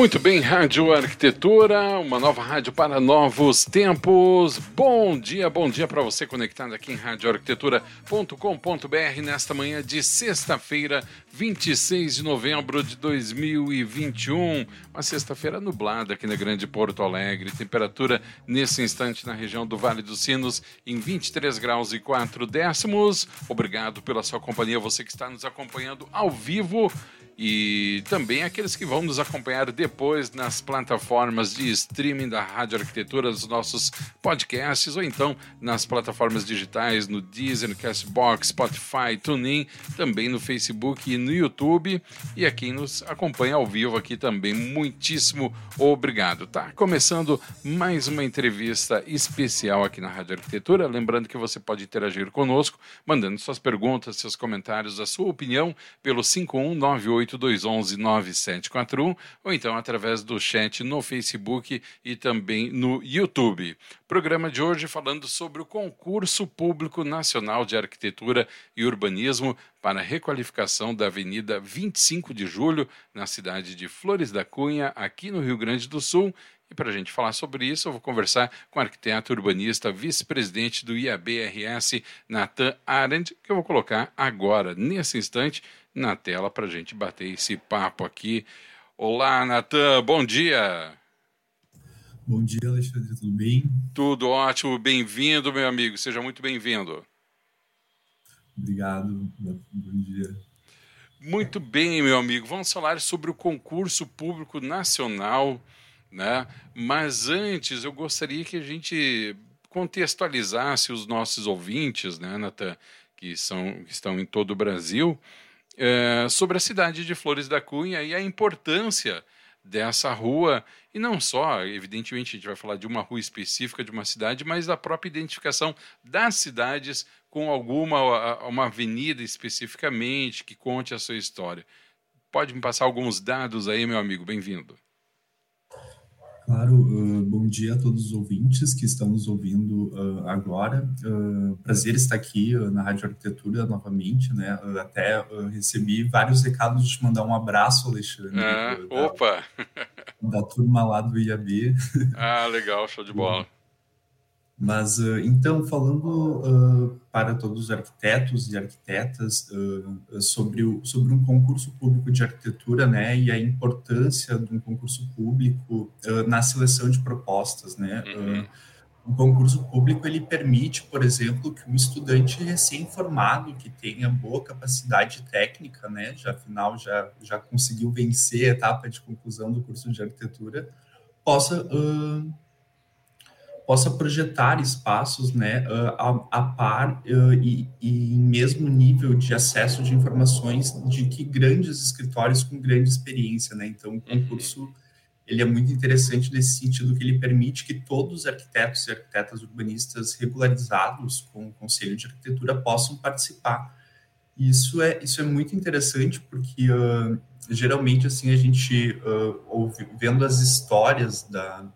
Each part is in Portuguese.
Muito bem, Rádio Arquitetura, uma nova rádio para novos tempos. Bom dia, bom dia para você conectado aqui em radioarquitetura.com.br nesta manhã de sexta-feira, 26 de novembro de 2021. Uma sexta-feira nublada aqui na Grande Porto Alegre. Temperatura nesse instante na região do Vale dos Sinos em 23 graus e 4 décimos. Obrigado pela sua companhia, você que está nos acompanhando ao vivo e também aqueles que vão nos acompanhar depois nas plataformas de streaming da Rádio Arquitetura, dos nossos podcasts, ou então nas plataformas digitais, no Deezer, no Castbox, Spotify, TuneIn, também no Facebook e no YouTube. E a quem nos acompanha ao vivo aqui também, muitíssimo obrigado. Tá começando mais uma entrevista especial aqui na Rádio Arquitetura. Lembrando que você pode interagir conosco, mandando suas perguntas, seus comentários, a sua opinião pelo 5198 8211-9741 ou então através do chat no Facebook e também no YouTube. Programa de hoje falando sobre o concurso público nacional de arquitetura e urbanismo para a requalificação da Avenida 25 de Julho na cidade de Flores da Cunha, aqui no Rio Grande do Sul. E para a gente falar sobre isso, eu vou conversar com o arquiteto urbanista, vice-presidente do IABRS, Natan Arendt, que eu vou colocar agora, nesse instante, na tela para a gente bater esse papo aqui. Olá, Natan, bom dia. Bom dia, Alexandre, tudo bem? Tudo ótimo, bem-vindo, meu amigo, seja muito bem-vindo. Obrigado, bom dia. Muito bem, meu amigo, vamos falar sobre o concurso público nacional, né? Mas antes eu gostaria que a gente contextualizasse os nossos ouvintes, né, Natan, que, são, que estão em todo o Brasil, é, sobre a cidade de Flores da Cunha e a importância dessa rua, e não só, evidentemente, a gente vai falar de uma rua específica de uma cidade, mas da própria identificação das cidades com alguma uma avenida especificamente que conte a sua história. Pode me passar alguns dados aí, meu amigo? Bem-vindo. Claro, uh, bom dia a todos os ouvintes que estão nos ouvindo uh, agora. Uh, prazer estar aqui na Rádio Arquitetura novamente, né? até recebi vários recados de te mandar um abraço, Alexandre. Ah, da, opa! Da turma lá do IAB. Ah, legal, show de bola. Mas, uh, então, falando uh, para todos os arquitetos e arquitetas uh, sobre, o, sobre um concurso público de arquitetura, né, e a importância de um concurso público na seleção de propostas, né, uhum. um concurso público, ele permite, por exemplo, que um estudante recém-formado, que tenha boa capacidade técnica, né, já afinal já, já conseguiu vencer a etapa de conclusão do curso de arquitetura, possa possa projetar espaços né, a, a par e, e, em mesmo nível de acesso de informações de que grandes escritórios com grande experiência. Né? Então, o uhum. concurso ele é muito interessante nesse sentido que ele permite que todos os arquitetos e arquitetas urbanistas regularizados com o Conselho de Arquitetura possam participar. Isso é, isso é muito interessante porque uh, geralmente assim a gente uh, ouve, vendo as histórias da,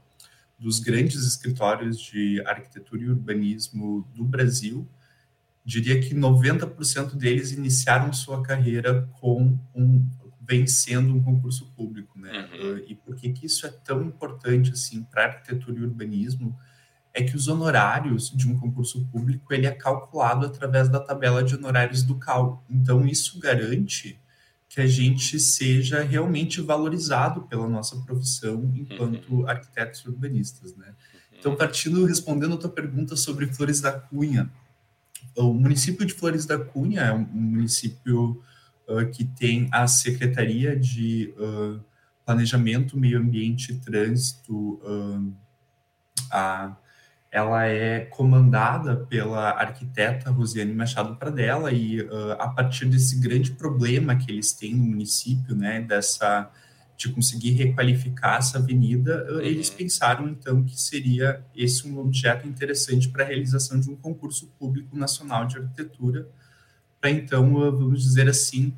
dos grandes escritórios de arquitetura e urbanismo do Brasil, diria que 90% deles iniciaram sua carreira com um vencendo um concurso público, né? Uhum. E por que que isso é tão importante assim para arquitetura e urbanismo? É que os honorários de um concurso público ele é calculado através da tabela de honorários do CAL. Então isso garante que a gente seja realmente valorizado pela nossa profissão enquanto uhum. arquitetos urbanistas, né? Então, partindo, respondendo a tua pergunta sobre Flores da Cunha, o município de Flores da Cunha é um município uh, que tem a Secretaria de uh, Planejamento, Meio Ambiente e Trânsito, uh, a ela é comandada pela arquiteta Rosiane Machado Pradella e uh, a partir desse grande problema que eles têm no município, né, dessa de conseguir requalificar essa avenida, uh, eles pensaram então que seria esse um objeto interessante para a realização de um concurso público nacional de arquitetura, para então, uh, vamos dizer assim,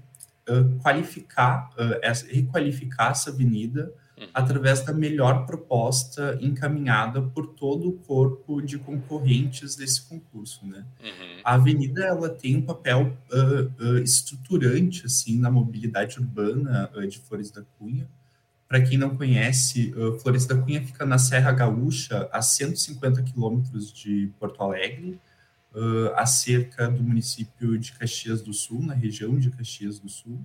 qualificar, essa, requalificar essa avenida uhum. através da melhor proposta encaminhada por todo o corpo de concorrentes desse concurso, né? Uhum. A avenida ela tem um papel uh, uh, estruturante assim na mobilidade urbana uh, de Flores da Cunha, para quem não conhece, Flores da Cunha fica na Serra Gaúcha, a 150 quilômetros de Porto Alegre, uh, a cerca do município de Caxias do Sul, na região de Caxias do Sul.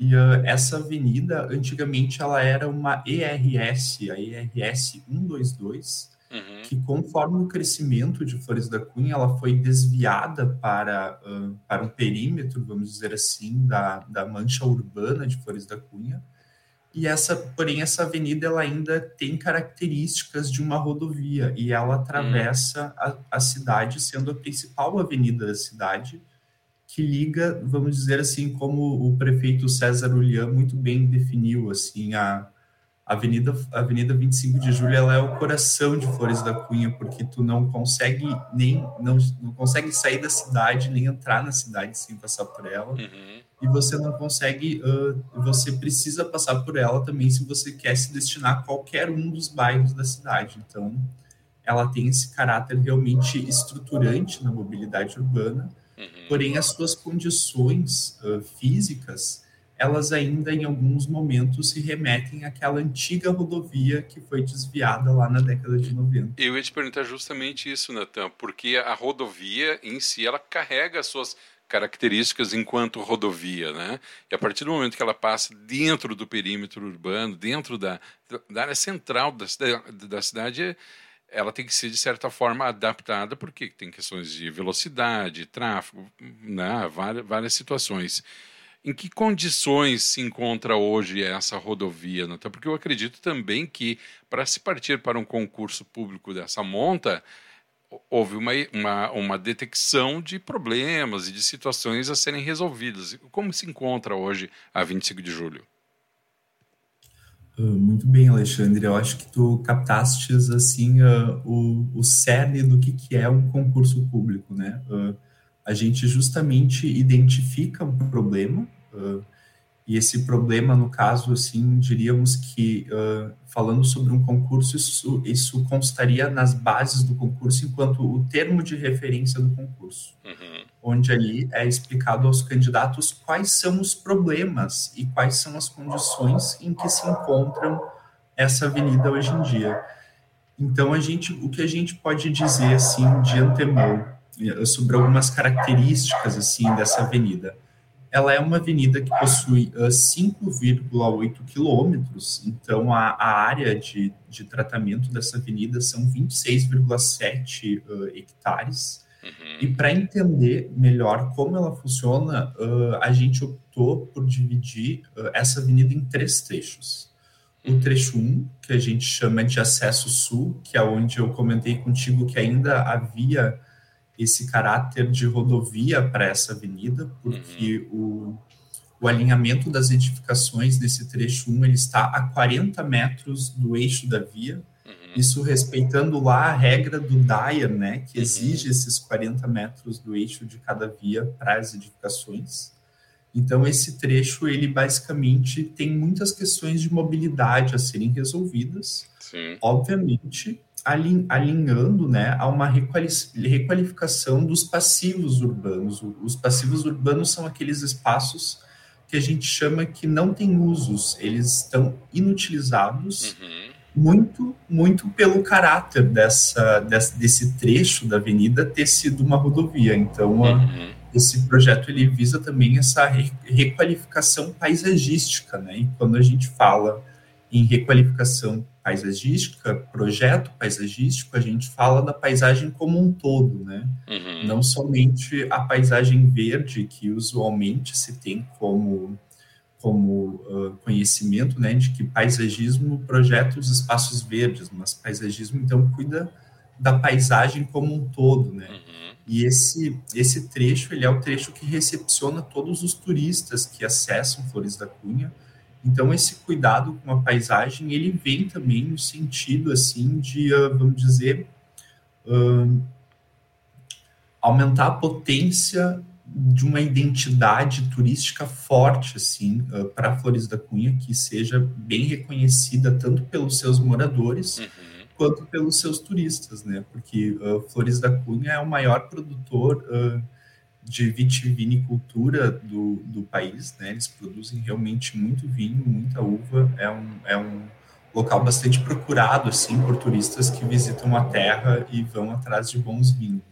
E uh, essa avenida, antigamente, ela era uma ERS, a ERS 122, uhum. que conforme o crescimento de Flores da Cunha, ela foi desviada para, uh, para um perímetro, vamos dizer assim, da, da mancha urbana de Flores da Cunha, e essa, porém, essa avenida ela ainda tem características de uma rodovia e ela atravessa hum. a, a, cidade, sendo a principal avenida da cidade, que liga, vamos dizer assim, como o prefeito César Ulian muito bem definiu, assim, a, Avenida, Avenida 25 de Julho ela é o coração de Flores da Cunha, porque tu não consegue nem não, não consegue sair da cidade, nem entrar na cidade sem passar por ela. Uhum e você não consegue, uh, você precisa passar por ela também se você quer se destinar a qualquer um dos bairros da cidade. Então, ela tem esse caráter realmente estruturante na mobilidade urbana, uhum. porém as suas condições uh, físicas, elas ainda em alguns momentos se remetem àquela antiga rodovia que foi desviada lá na década de 90. Eu ia te perguntar justamente isso, Natan, porque a rodovia em si, ela carrega as suas características enquanto rodovia, né? E a partir do momento que ela passa dentro do perímetro urbano, dentro da, da área central da, da cidade, ela tem que ser de certa forma adaptada porque tem questões de velocidade, tráfego, né? várias, várias situações. Em que condições se encontra hoje essa rodovia, Natan? Porque eu acredito também que para se partir para um concurso público dessa monta, houve uma, uma, uma detecção de problemas e de situações a serem resolvidas. Como se encontra hoje a 25 de julho? Muito bem, Alexandre. Eu acho que tu captaste assim uh, o, o cerne do que, que é um concurso público, né? Uh, a gente justamente identifica um problema uh, e esse problema, no caso, assim, diríamos que, falando sobre um concurso, isso, isso constaria nas bases do concurso enquanto o termo de referência do concurso, uhum. Onde ali é explicado aos candidatos quais são os problemas e quais são as condições em que se encontram essa avenida hoje em dia. Então, a gente, o que a gente pode dizer, assim, de antemão, eh, sobre algumas características, assim, dessa avenida ela é uma avenida que possui uh, 5,8 quilômetros, então a, a, área de, de tratamento dessa avenida são 26,7 uh, hectares. Uhum. E para entender melhor como ela funciona, uh, a gente optou por dividir essa avenida em três trechos. O uhum. trecho 1, que a gente chama de acesso sul, que é onde eu comentei contigo que ainda havia esse caráter de rodovia para essa avenida, porque uhum. o, o alinhamento das edificações nesse trecho 1 ele está a 40 metros do eixo da via. Isso respeitando lá a regra do DAIA, né, que uhum. exige esses 40 metros do eixo de cada via para as edificações. Então, esse trecho, ele basicamente tem muitas questões de mobilidade a serem resolvidas. Sim. Obviamente, alinhando né, a uma requalificação dos passivos urbanos. Os passivos urbanos são aqueles espaços que a gente chama que não têm usos, eles estão inutilizados, uhum. Muito, muito pelo caráter dessa, desse, desse, trecho da avenida ter sido uma rodovia. Então, uhum. esse projeto ele visa também essa requalificação paisagística, né? E quando a gente fala em requalificação paisagística, projeto paisagístico, a gente fala da paisagem como um todo, né? Uhum. Não somente a paisagem verde, que usualmente se tem como, como uh, conhecimento, né, de que paisagismo projeta os espaços verdes, mas paisagismo, então, cuida da paisagem como um todo, né? Uhum. E esse, esse trecho, ele é o trecho que recepciona todos os turistas que acessam Flores da Cunha, então, esse cuidado com a paisagem, ele vem também no sentido, assim, de, uh, vamos dizer, uh, aumentar a potência de uma identidade turística forte, assim, uh, para Flores da Cunha, que seja bem reconhecida tanto pelos seus moradores, uhum. quanto pelos seus turistas, né? Porque Flores da Cunha é o maior produtor de vitivinicultura do, do país, né? Eles produzem realmente muito vinho, muita uva. É um, é um local bastante procurado, assim, por turistas que visitam a terra e vão atrás de bons vinhos.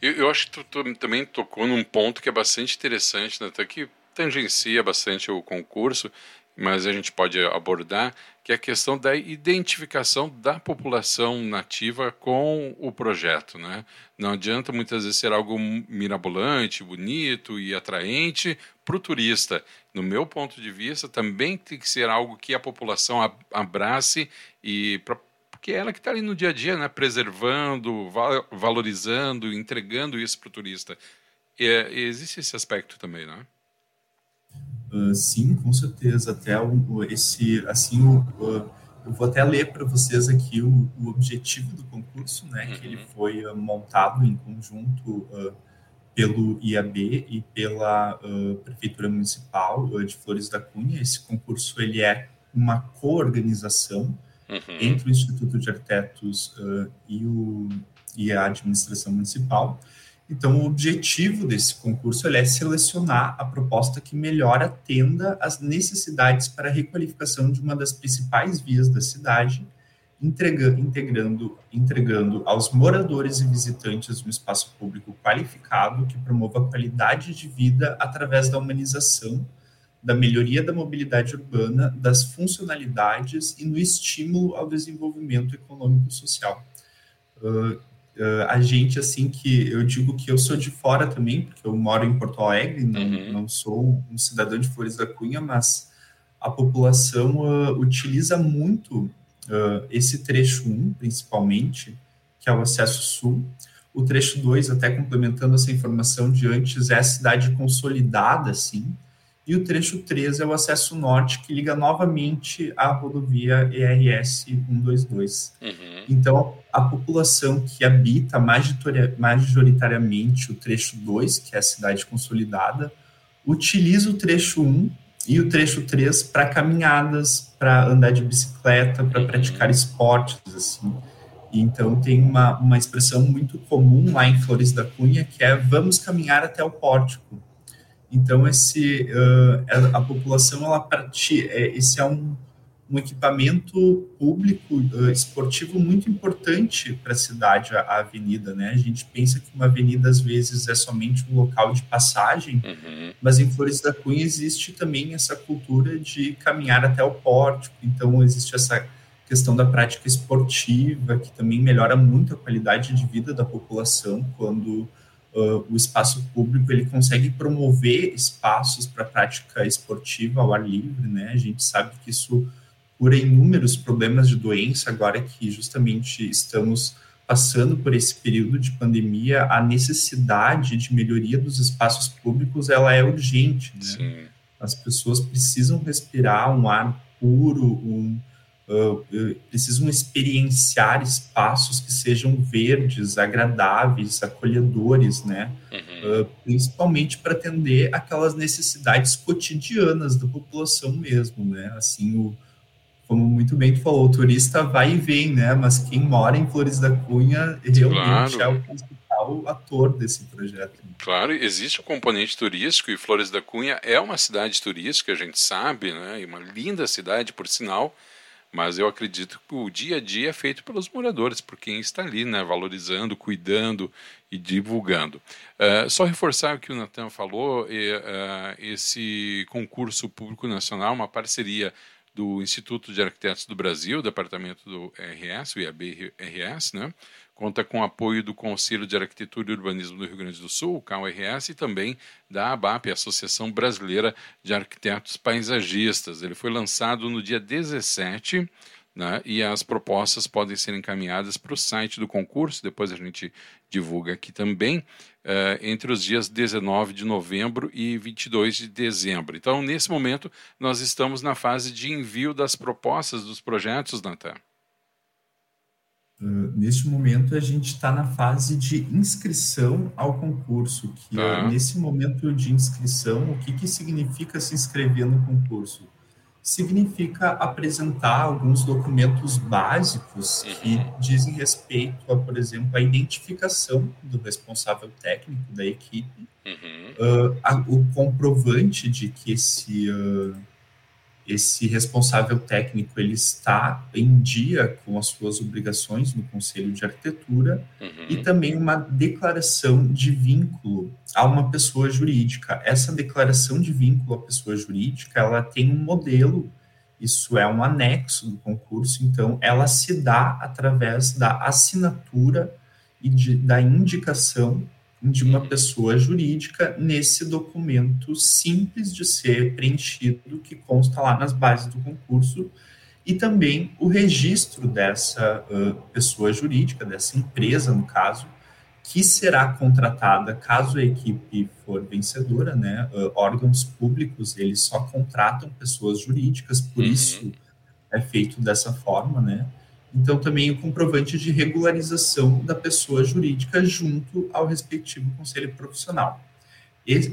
Eu, eu acho que tu, tu, também tocou num ponto que é bastante interessante, né? Que tangencia bastante o concurso, mas a gente pode abordar, que é a questão da identificação da população nativa com o projeto. Né? Não adianta muitas vezes ser algo mirabolante, bonito e atraente para o turista. No meu ponto de vista, também tem que ser algo que a população abrace e pra, porque é ela que está ali no dia a dia, né? preservando, valorizando, entregando isso para o turista. Existe esse aspecto também, né? Uh, sim, com certeza. Até o, esse, assim, o, uh, eu vou até ler para vocês aqui o, o, objetivo do concurso, né? Uhum. Que ele uhum. foi uh, montado em conjunto pelo IAB e pela prefeitura municipal de Flores da Cunha. Esse concurso ele é uma coorganização uhum. entre o Instituto de Arquitetos e, o, e a administração municipal. Então, o objetivo desse concurso é selecionar a proposta que melhor atenda às necessidades para a requalificação de uma das principais vias da cidade, entregando, entregando aos moradores e visitantes um espaço público qualificado que promova a qualidade de vida através da humanização, da melhoria da mobilidade urbana, das funcionalidades e no estímulo ao desenvolvimento econômico e social. Uh, uh, a gente, assim, que eu digo que eu sou de fora também, porque eu moro em Porto Alegre, não, uhum. não sou um cidadão de Flores da Cunha, mas a população uh, utiliza muito esse trecho 1, principalmente, que é o acesso sul. O trecho 2, até complementando essa informação de antes, é a cidade consolidada, assim, e o trecho 3 é o acesso norte, que liga novamente à rodovia ERS 122. Uhum. Então, a população que habita majoritariamente o trecho 2, que é a cidade consolidada, utiliza o trecho 1 e o trecho 3 para caminhadas, para andar de bicicleta, para uhum. praticar esportes, assim. Então, tem uma, uma expressão muito comum lá em Flores da Cunha, que é vamos caminhar até o pórtico. Então, esse, uh, a população, ela pratica, é, esse é um, um equipamento público uh, esportivo muito importante para a cidade, a, a, avenida, né? A gente pensa que uma avenida, às vezes, é somente um local de passagem, uhum. mas em Flores da Cunha existe também essa cultura de caminhar até o pórtico, então existe essa questão da prática esportiva, que também melhora muito a qualidade de vida da população quando uh, o espaço público ele consegue promover espaços para prática esportiva ao ar livre, né? A gente sabe que isso cura inúmeros problemas de doença agora que justamente estamos passando por esse período de pandemia, a necessidade de melhoria dos espaços públicos ela é urgente. Né? As pessoas precisam respirar um ar puro, um, uh, precisam experienciar espaços que sejam verdes, agradáveis, acolhedores, né? Uhum. Uh, principalmente para atender aquelas necessidades cotidianas da população mesmo, né? Assim, o, como muito bem tu falou, o turista vai e vem, né? Mas quem mora em Flores da Cunha realmente claro. é o principal ator desse projeto. Claro, existe o componente turístico e Flores da Cunha é uma cidade turística, a gente sabe, né? E uma linda cidade, por sinal mas eu acredito que o dia a dia é feito pelos moradores, por quem está ali, né, valorizando, cuidando e divulgando. Uh, só reforçar o que o Natan falou, uh, esse concurso público nacional, uma parceria do Instituto de Arquitetos do Brasil, departamento do RS, o IAB-RS, né? Conta com apoio do Conselho de Arquitetura e Urbanismo do Rio Grande do Sul, o CAURS, e também da ABAP, Associação Brasileira de Arquitetos Paisagistas. Ele foi lançado no dia 17 né, e as propostas podem ser encaminhadas para o site do concurso, depois a gente divulga aqui também, uh, entre os dias 19 de novembro e 22 de dezembro. Então, nesse momento, nós estamos na fase de envio das propostas dos projetos, Natan. Uh, neste momento, a gente está na fase de inscrição ao concurso. Que tá. nesse momento de inscrição, o que, que significa se inscrever no concurso? significa apresentar alguns documentos básicos que uhum. dizem respeito a, por exemplo, a identificação do responsável técnico da equipe, uhum. uh, a, o comprovante de que esse uh, esse responsável técnico ele está em dia com as suas obrigações no Conselho de Arquitetura uhum. e também uma declaração de vínculo a uma pessoa jurídica. Essa declaração de vínculo à pessoa jurídica, ela tem um modelo, isso é um anexo do concurso, então ela se dá através da assinatura e de, da indicação de uma pessoa jurídica nesse documento simples de ser preenchido que consta lá nas bases do concurso e também o registro dessa uh, pessoa jurídica, dessa empresa, no caso, que será contratada caso a equipe for vencedora, né? Uh, órgãos públicos, eles só contratam pessoas jurídicas, por uhum. isso é feito dessa forma, né? Então, também o comprovante de regularização da pessoa jurídica junto ao respectivo conselho profissional.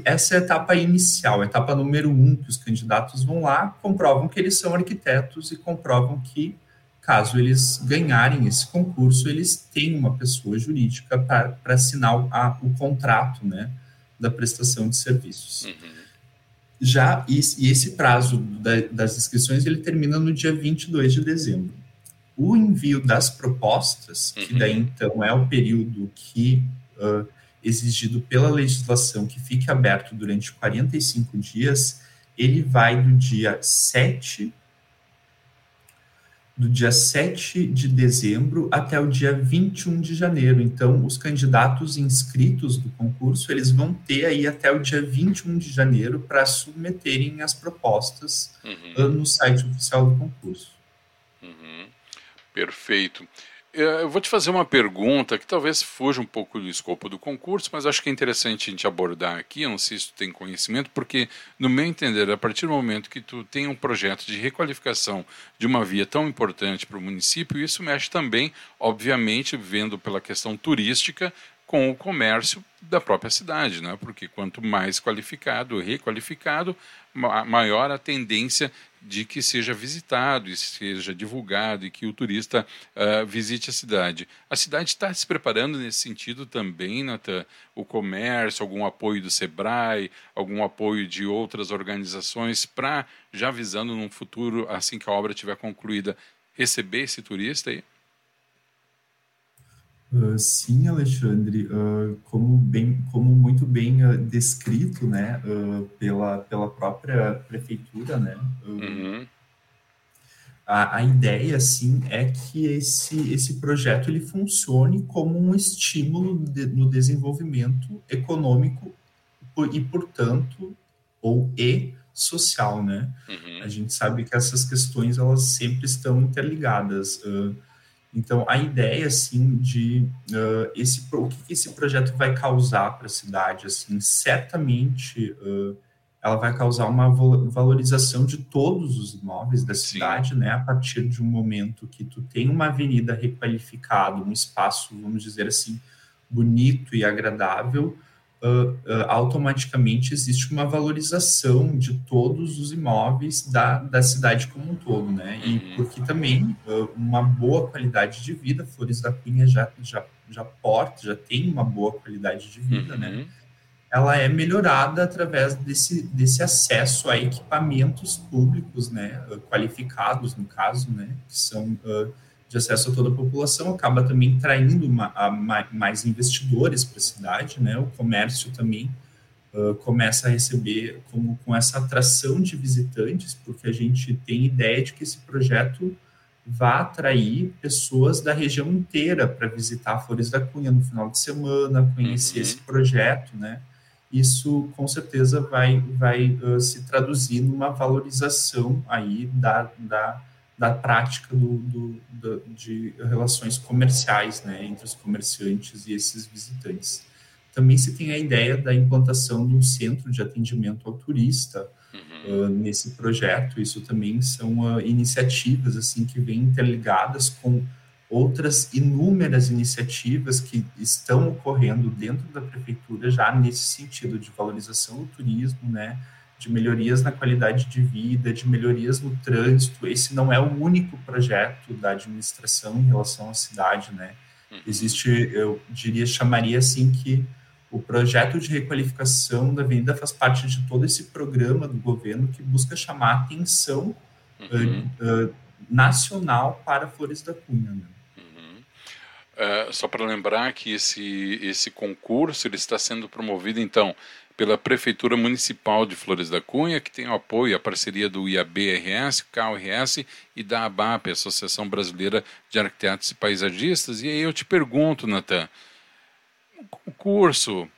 Essa é a etapa inicial, a etapa número um, que os candidatos vão lá, comprovam que eles são arquitetos e comprovam que, caso eles ganharem esse concurso, eles têm uma pessoa jurídica para assinar a, o contrato né, da prestação de serviços. Uhum. Já, e, e esse prazo da, das inscrições, ele termina no dia 22 de dezembro o envio das propostas, que uhum. daí então é o período que uh, exigido pela legislação que fique aberto durante 45 dias, ele vai do dia 7 do dia 7 de dezembro até o dia 21 de janeiro. Então, os candidatos inscritos do concurso, eles vão ter aí até o dia 21 de janeiro para submeterem as propostas uhum. no site oficial do concurso. Perfeito. É, eu vou te fazer uma pergunta que talvez fuja um pouco do escopo do concurso, mas acho que é interessante a gente abordar aqui. Eu não sei se tu tem conhecimento, porque, no meu entender, a partir do momento que tu tem um projeto de requalificação de uma via tão importante para o município, isso mexe também, obviamente, vendo pela questão turística, com o comércio da própria cidade, né? porque quanto mais qualificado, requalificado, maior a tendência de que seja visitado e seja divulgado e que o turista uh, visite a cidade. A cidade está se preparando nesse sentido também, Natan? O comércio, algum apoio do SEBRAE, algum apoio de outras organizações para, já visando num futuro, assim que a obra estiver concluída, receber esse turista aí? Uh, sim, Alexandre, uh, como, bem, como muito bem uh, descrito né, pela, pela própria prefeitura, né, uhum. a, a ideia sim, é que esse, esse projeto ele funcione como um estímulo de, no desenvolvimento econômico e, portanto, ou e social. Né? Uhum. A gente sabe que essas questões elas sempre estão interligadas. Uh, então, a ideia, assim, de uh, esse, o que esse projeto vai causar para a cidade, assim, certamente uh, ela vai causar uma valorização de todos os imóveis da cidade, Sim. né, a partir de um momento que tu tem uma avenida requalificada, um espaço, vamos dizer assim, bonito e agradável, uh, uh, automaticamente existe uma valorização de todos os imóveis da, da cidade como um todo, né? E uhum. porque também uh, uma boa qualidade de vida, Flores da Cunha já, já, já porta, já tem uma boa qualidade de vida, né? uhum. né? Ela é melhorada através desse, desse acesso a equipamentos públicos, né? Qualificados, no caso, né? Que são de acesso a toda a população, acaba também traindo uma, a, mais investidores para a cidade, né? O comércio também uh, começa a receber como com essa atração de visitantes, porque a gente tem ideia de que esse projeto vai atrair pessoas da região inteira para visitar Flores da Cunha no final de semana, conhecer uhum. esse projeto, né? Isso com certeza vai, vai uh, se traduzir numa valorização aí da, da da prática do, do, do, de relações comerciais né, entre os comerciantes e esses visitantes. Também se tem a ideia da implantação de um centro de atendimento ao turista uhum. uh, nesse projeto. Isso também são uh, iniciativas assim que vêm interligadas com outras inúmeras iniciativas que estão ocorrendo dentro da prefeitura já nesse sentido de valorização do turismo, né, de melhorias na qualidade de vida, de melhorias no trânsito. Esse não é o único projeto da administração em relação à cidade, né? Uhum. Existe, eu diria, chamaria assim que o projeto de requalificação da avenida faz parte de todo esse programa do governo que busca chamar atenção uhum. uh, uh, nacional para Flores da Cunha. Né? Uhum. Uh, só para lembrar que esse, esse concurso ele está sendo promovido, então, pela Prefeitura Municipal de Flores da Cunha, que tem o apoio e a parceria do IAB-RS, CAL-RS e da ABAP, Associação Brasileira de Arquitetos e Paisagistas. E aí eu te pergunto, Natan, o concurso,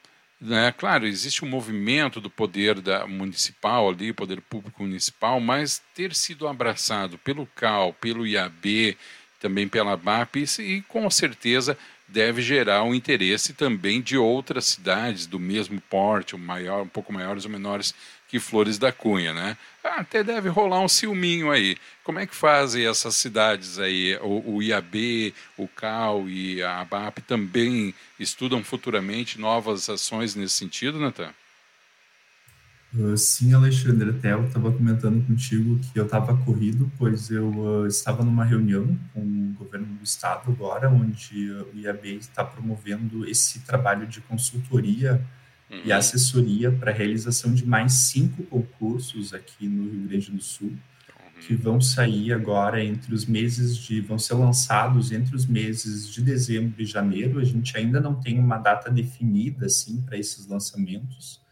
né, claro, existe um movimento do poder da municipal ali, poder público municipal, mas ter sido abraçado pelo CAL, pelo IAB, também pela ABAP, e com certeza deve gerar um interesse também de outras cidades do mesmo porte, um, maior, um pouco maiores ou menores que Flores da Cunha, né? Ah, até deve rolar um ciúminho aí. Como é que fazem essas cidades aí? O, o IAB, o CAL e a ABAP também estudam futuramente novas ações nesse sentido, Natan? Uh, sim, Alexandre, até eu estava comentando contigo que eu estava corrido, pois eu uh, estava numa reunião com o governo estado agora, onde o IAB está promovendo esse trabalho de consultoria uhum. e assessoria para a realização de mais cinco concursos aqui no Rio Grande do Sul, uhum. que vão sair agora entre os meses de. vão ser lançados entre os meses de dezembro e janeiro. A gente ainda não tem uma data definida assim para esses lançamentos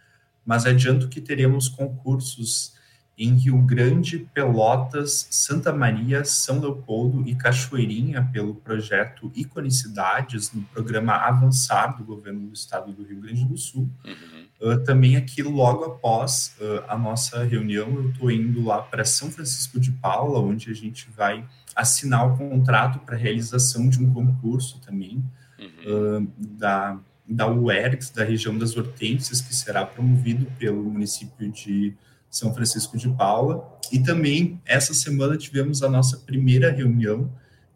mas adianto que teremos concursos em Rio Grande, Pelotas, Santa Maria, São Leopoldo e Cachoeirinha pelo projeto Iconicidades, no programa Avançar do governo do estado do Rio Grande do Sul. Uhum. Uh, também aqui, logo após uh, a nossa reunião, eu estou indo lá para São Francisco de Paula, onde a gente vai assinar o contrato para realização de um concurso também uhum. uh, da da UERGS, da região das Hortênsias, que será promovido pelo município de São Francisco de Paula. E também, essa semana, tivemos a nossa primeira reunião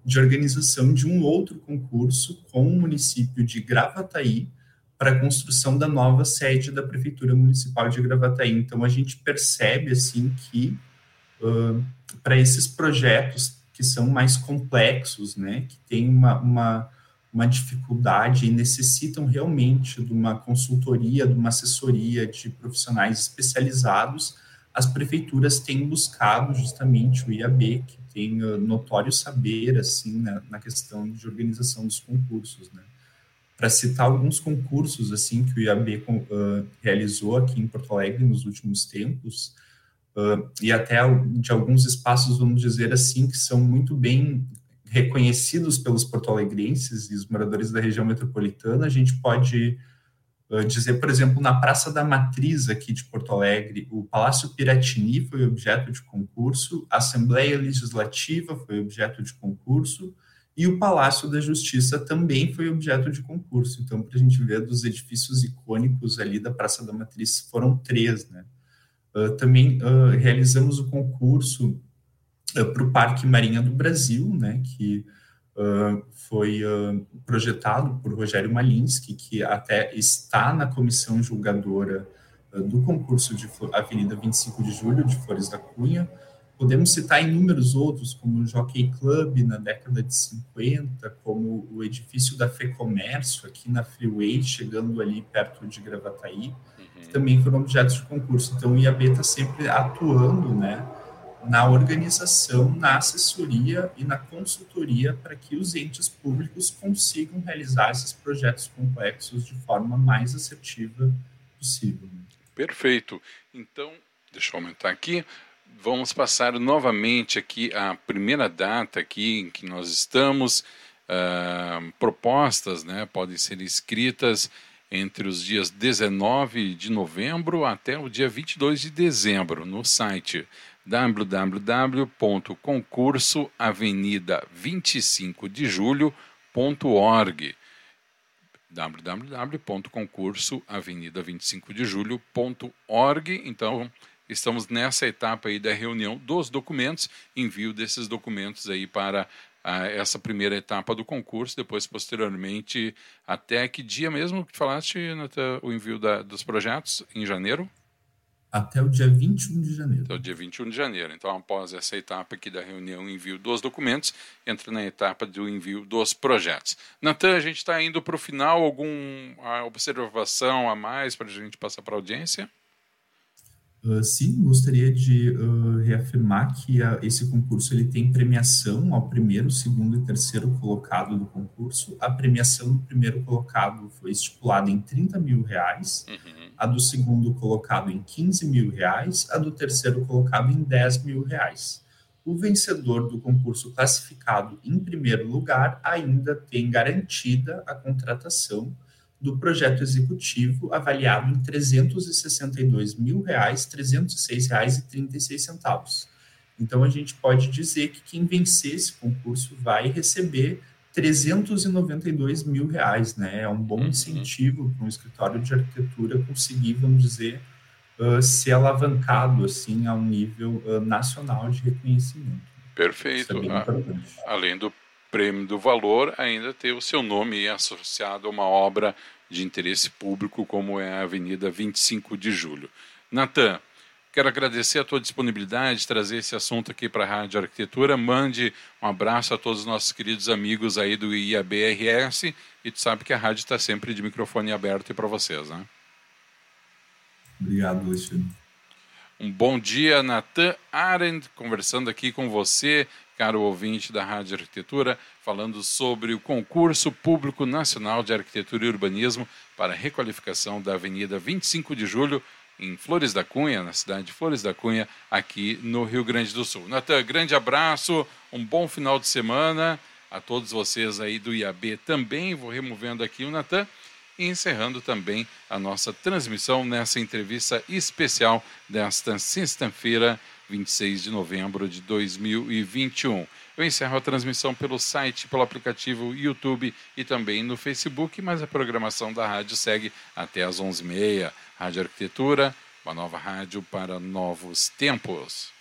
de organização de um outro concurso com o município de Gravataí para a construção da nova sede da Prefeitura Municipal de Gravataí. Então, a gente percebe, assim, que uh, para esses projetos que são mais complexos, né, que tem uma, uma uma dificuldade e necessitam realmente de uma consultoria, de uma assessoria de profissionais especializados, as prefeituras têm buscado justamente o IAB, que tem uh, notório saber assim na, na, questão de organização dos concursos, né? Para citar alguns concursos assim que o IAB uh, realizou aqui em Porto Alegre nos últimos tempos, uh, e até de alguns espaços, vamos dizer assim, que são muito bem reconhecidos pelos porto-alegrenses e os moradores da região metropolitana. A gente pode dizer, por exemplo, na Praça da Matriz aqui de Porto Alegre, o Palácio Piratini foi objeto de concurso, a Assembleia Legislativa foi objeto de concurso e o Palácio da Justiça também foi objeto de concurso. Então, para a gente ver dos edifícios icônicos ali da Praça da Matriz, foram três, né? Uh, também uh, realizamos o concurso uh, para o Parque Marinha do Brasil, né, que uh, foi uh, projetado por Rogério Malinsky, que até está na comissão julgadora do concurso de Avenida 25 de Julho de Flores da Cunha. Podemos citar inúmeros outros, como o Jockey Club na década de 50, como o edifício da FEComércio aqui na Freeway, chegando ali perto de Gravataí, uhum. que também foram objetos de concurso. Então, o IAB está sempre atuando, né, na organização, na assessoria e na consultoria para que os entes públicos consigam realizar esses projetos complexos de forma mais assertiva possível. Perfeito. Então, deixa eu aumentar aqui. Vamos passar novamente aqui a primeira data aqui em que nós estamos. Uh, propostas né, podem ser escritas entre os dias 19 de novembro até o dia 22 de dezembro no site www.concursoavenida25 de julho.org www.concursoavenida25 de julho.org então estamos nessa etapa aí da reunião dos documentos envio desses documentos aí para a, essa primeira etapa do concurso depois posteriormente até que dia mesmo que falaste o envio da, dos projetos em janeiro Até o dia 21 de janeiro. Até o dia 21 de janeiro. Então, após essa etapa aqui da reunião, envio dos documentos, entra na etapa do envio dos projetos. Natan, a gente está indo para o final. Alguma observação a mais para a gente passar para a audiência? Uh, sim, gostaria de uh, reafirmar que uh, esse concurso ele tem premiação ao primeiro, segundo e terceiro colocado do concurso. A premiação do primeiro colocado foi estipulada em 30 mil reais, uhum. a do segundo colocado em 15 mil reais, a do terceiro colocado em 10 mil reais. O vencedor do concurso classificado em primeiro lugar ainda tem garantida a contratação do projeto executivo avaliado em 362 mil reais, 306 reais e 36 centavos. Então a gente pode dizer que quem vencer esse concurso vai receber 392 mil reais, né? É um bom uhum. incentivo para um escritório de arquitetura conseguir, vamos dizer, uh, ser alavancado assim a um nível uh, nacional de reconhecimento. Perfeito. É além do prêmio do valor ainda ter o seu nome associado a uma obra de interesse público, como é a Avenida 25 de Julho. Natan, quero agradecer a tua disponibilidade de trazer esse assunto aqui para a Rádio Arquitetura. Mande um abraço a todos os nossos queridos amigos aí do IABRS e tu sabe que a rádio está sempre de microfone aberto para vocês, né? Obrigado, Alexandre. Um bom dia, Natan Arendt, conversando aqui com você caro ouvinte da Rádio Arquitetura, falando sobre o concurso público nacional de arquitetura e urbanismo para requalificação da Avenida 25 de Julho, em Flores da Cunha, na cidade de Flores da Cunha, aqui no Rio Grande do Sul. Natan, grande abraço, um bom final de semana a todos vocês aí do IAB também. Vou removendo aqui o Natan e encerrando também a nossa transmissão nessa entrevista especial desta sexta-feira 26 de novembro de 2021. Eu encerro a transmissão pelo site, pelo aplicativo YouTube e também no Facebook, mas a programação da rádio segue até às 11h30. Rádio Arquitetura, uma nova rádio para novos tempos.